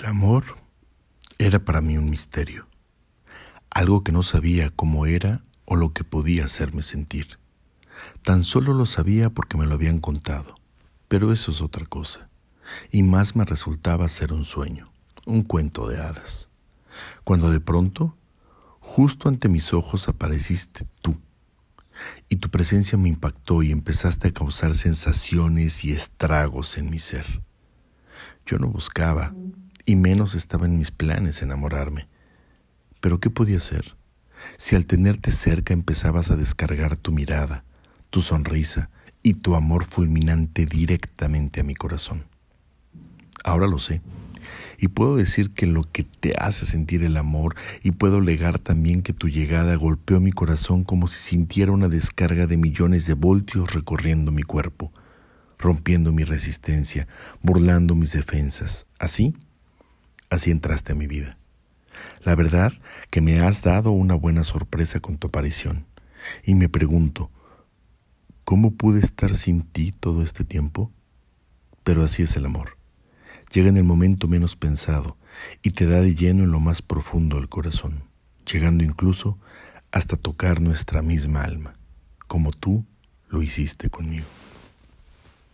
El amor era para mí un misterio, algo que no sabía cómo era o lo que podía hacerme sentir. Tan solo lo sabía porque me lo habían contado, pero eso es otra cosa, y más me resultaba ser un sueño, un cuento de hadas, cuando de pronto, justo ante mis ojos apareciste tú, y tu presencia me impactó y empezaste a causar sensaciones y estragos en mi ser. Yo no buscaba, y menos estaba en mis planes enamorarme. Pero ¿qué podía hacer? Si al tenerte cerca empezabas a descargar tu mirada, tu sonrisa y tu amor fulminante directamente a mi corazón. Ahora lo sé. Y puedo decir que lo que te hace sentir el amor, y puedo legar también que tu llegada golpeó mi corazón como si sintiera una descarga de millones de voltios recorriendo mi cuerpo, rompiendo mi resistencia, burlando mis defensas. Así Así entraste a mi vida. La verdad que me has dado una buena sorpresa con tu aparición. Y me pregunto, ¿cómo pude estar sin ti todo este tiempo? Pero así es el amor. Llega en el momento menos pensado y te da de lleno en lo más profundo del corazón, llegando incluso hasta tocar nuestra misma alma, como tú lo hiciste conmigo.